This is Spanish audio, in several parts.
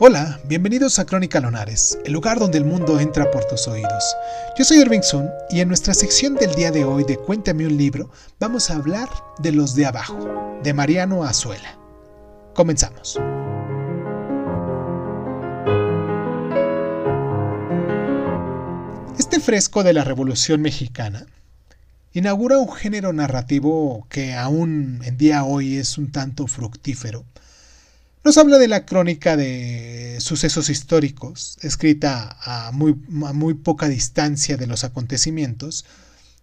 Hola, bienvenidos a Crónica Lonares, el lugar donde el mundo entra por tus oídos. Yo soy Irving Sun y en nuestra sección del día de hoy de Cuéntame un libro vamos a hablar de Los de Abajo, de Mariano Azuela. Comenzamos. Este fresco de la Revolución Mexicana inaugura un género narrativo que aún en día hoy es un tanto fructífero nos habla de la crónica de sucesos históricos, escrita a muy, muy poca distancia de los acontecimientos,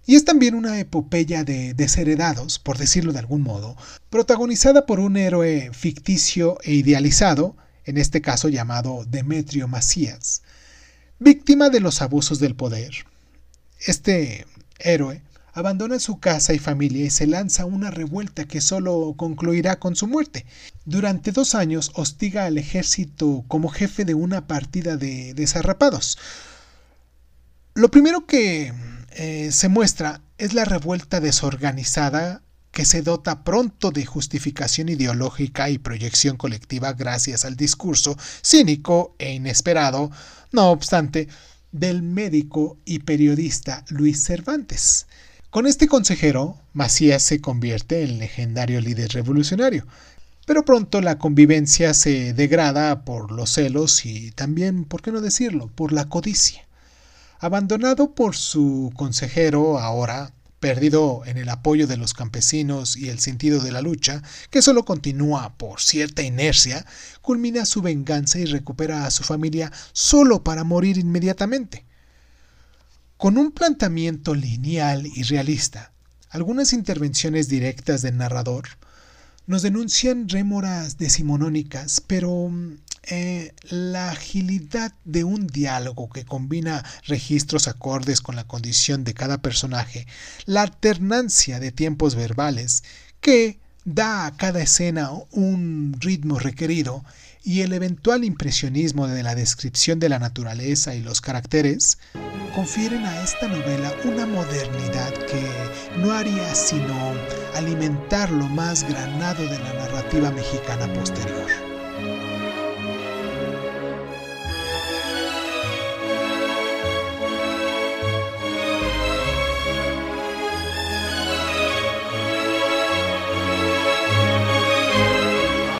y es también una epopeya de desheredados, por decirlo de algún modo, protagonizada por un héroe ficticio e idealizado, en este caso llamado Demetrio Macías, víctima de los abusos del poder. Este héroe abandona su casa y familia y se lanza una revuelta que solo concluirá con su muerte. Durante dos años hostiga al ejército como jefe de una partida de desarrapados. Lo primero que eh, se muestra es la revuelta desorganizada que se dota pronto de justificación ideológica y proyección colectiva gracias al discurso cínico e inesperado, no obstante, del médico y periodista Luis Cervantes. Con este consejero, Macías se convierte en legendario líder revolucionario, pero pronto la convivencia se degrada por los celos y también, por qué no decirlo, por la codicia. Abandonado por su consejero ahora, perdido en el apoyo de los campesinos y el sentido de la lucha, que solo continúa por cierta inercia, culmina su venganza y recupera a su familia solo para morir inmediatamente. Con un planteamiento lineal y realista, algunas intervenciones directas del narrador nos denuncian rémoras decimonónicas, pero eh, la agilidad de un diálogo que combina registros acordes con la condición de cada personaje, la alternancia de tiempos verbales que da a cada escena un ritmo requerido y el eventual impresionismo de la descripción de la naturaleza y los caracteres, confieren a esta novela una modernidad que no haría sino alimentar lo más granado de la narrativa mexicana posterior.